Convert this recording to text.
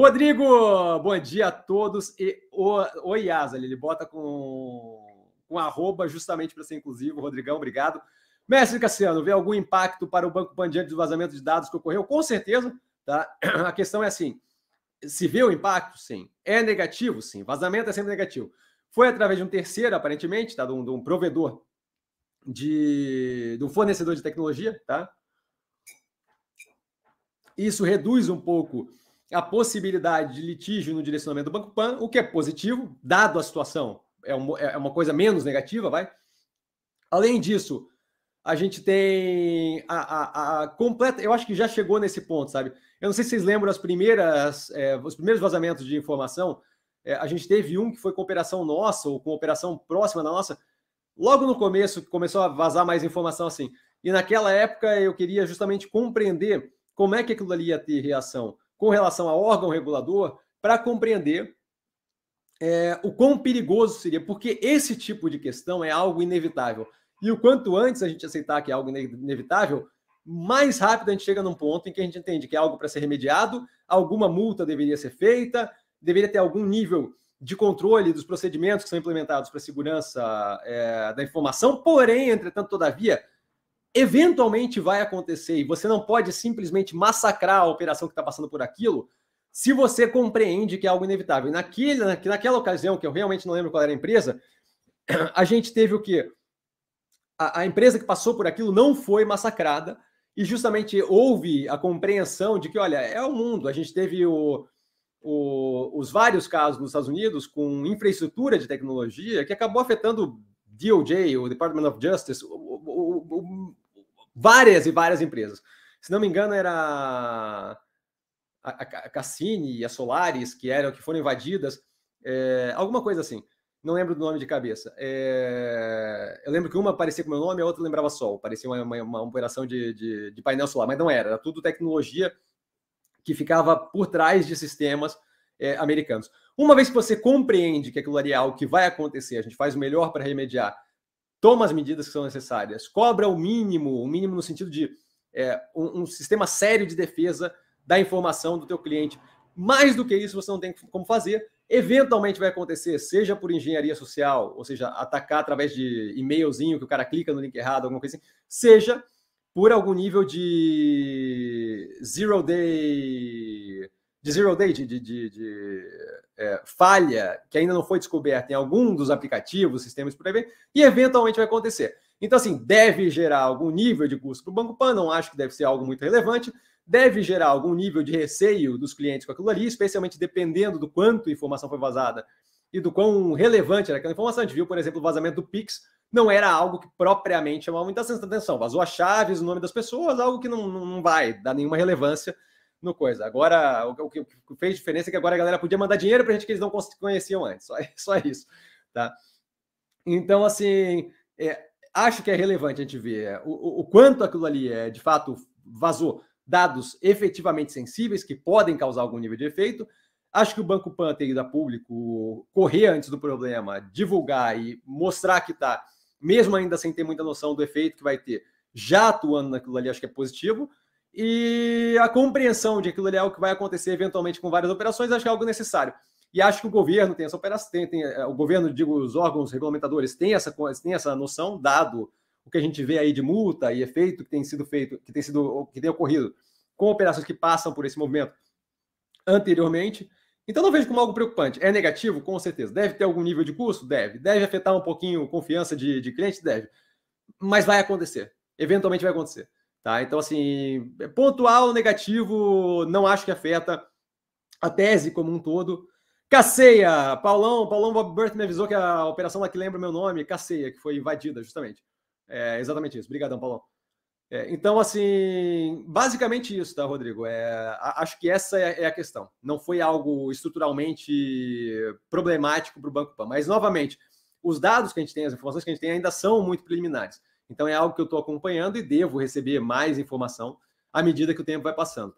Rodrigo, bom dia a todos. E o, o ele bota com, com arroba justamente para ser inclusivo. Rodrigão, obrigado. Mestre Cassiano, vê algum impacto para o Banco Pan diante do vazamento de dados que ocorreu? Com certeza. Tá? A questão é assim: se vê o impacto? Sim. É negativo? Sim. Vazamento é sempre negativo. Foi através de um terceiro, aparentemente, tá? de, um, de um provedor, de, de um fornecedor de tecnologia. Tá? Isso reduz um pouco a possibilidade de litígio no direcionamento do Banco Pan, o que é positivo, dado a situação, é uma, é uma coisa menos negativa, vai. Além disso, a gente tem a, a, a, completa. Eu acho que já chegou nesse ponto, sabe? Eu não sei se vocês lembram as primeiras, é, os primeiros vazamentos de informação. É, a gente teve um que foi com operação nossa, ou com operação próxima da nossa, logo no começo, começou a vazar mais informação assim. E naquela época eu queria justamente compreender como é que aquilo ali ia ter reação com relação ao órgão regulador para compreender é, o quão perigoso seria, porque esse tipo de questão é algo inevitável. E o quanto antes a gente aceitar que é algo inevitável, mais rápido a gente chega num ponto em que a gente entende que é algo para ser remediado, alguma multa deveria ser feita, deveria ter algum nível de controle dos procedimentos que são implementados para a segurança é, da informação, porém, entretanto, todavia, eventualmente vai acontecer e você não pode simplesmente massacrar a operação que está passando por aquilo se você compreende que é algo inevitável. Naquele, naquela ocasião, que eu realmente não lembro qual era a empresa, a gente teve o quê? A, a empresa que passou por aquilo não foi massacrada e justamente houve a compreensão de que, olha, é o mundo. A gente teve o, o, os vários casos nos Estados Unidos com infraestrutura de tecnologia que acabou afetando DOJ, o Department of Justice, o, várias e várias empresas. Se não me engano, era a, Cassini e a Solaris, que eram que foram invadidas, é, alguma coisa assim. Não lembro do nome de cabeça. É, eu lembro que uma parecia com meu nome, a outra lembrava Sol. Parecia uma, uma, uma operação de, de, de, painel solar, mas não era. Era tudo tecnologia que ficava por trás de sistemas é, americanos. Uma vez que você compreende que aquilo ali é algo que vai acontecer, a gente faz o melhor para remediar toma as medidas que são necessárias, cobra o mínimo, o mínimo no sentido de é, um, um, sistema sério de defesa da informação do teu cliente. Mais do que isso, você não tem como fazer. Eventualmente vai acontecer, seja por engenharia social, ou seja, atacar através de e-mailzinho que o cara clica no link errado, alguma coisa assim, seja por algum nível de zero day, de zero day, de, de, de, é, falha que ainda não foi descoberta em algum dos aplicativos, sistemas por aí, e eventualmente vai acontecer. Então, assim, deve gerar algum nível de custo para o Banco Pan, não acho que deve ser algo muito relevante, deve gerar algum nível de receio dos clientes com aquilo ali, especialmente dependendo do quanto informação foi vazada e do quão relevante era aquela informação. A gente viu, por exemplo, o vazamento do Pix, não era algo que propriamente chamava muita atenção. Vazou as chaves, o nome das pessoas, algo que não, não vai dar nenhuma relevância no coisa. Agora, o, que fez diferença é que agora a galera podia mandar dinheiro para gente que eles não conheciam antes. Só, só isso, tá? Então, assim, é, acho que é relevante a gente ver é, o, o, quanto aquilo ali é, de fato, vazou dados efetivamente sensíveis que podem causar algum nível de efeito. Acho que o Banco Pan tem ido a público correr antes do problema, divulgar e mostrar que está, mesmo ainda sem ter muita noção do efeito que vai ter, já atuando naquilo ali, acho que é positivo e a compreensão de aquilo ali é o que vai acontecer eventualmente com várias operações, acho que é algo necessário. E acho que o governo tem essa operação, tem, tem, é, o governo, digo, os órgãos regulamentadores têm essa, têm essa noção, dado o que a gente vê aí de multa e efeito que tem sido feito, que tem sido, que tem ocorrido com operações que passam por esse movimento anteriormente. Então não vejo como algo preocupante. É negativo? Com certeza. Deve ter algum nível de custo? Deve. Deve afetar um pouquinho a confiança de, de clientes? Deve. Mas vai acontecer. Eventualmente vai acontecer. Tá? Então, assim, pontual, negativo, não acho que afeta a tese como um todo. Caceia, Paulão, Paulão Bob me avisou que a operação lá que lembra meu nome, Caceia, que foi invadida, justamente. É exatamente isso. Obrigadão, Paulão. É, então, assim, basicamente isso, tá, Rodrigo? É, acho que essa é, é, a questão. Não foi algo estruturalmente problemático para o Banco Pan. Mas, novamente, os dados que a gente tem, as informações que a gente tem ainda são muito preliminares. Então é algo que eu estou acompanhando e devo receber mais informação à medida que o tempo vai passando. Tá?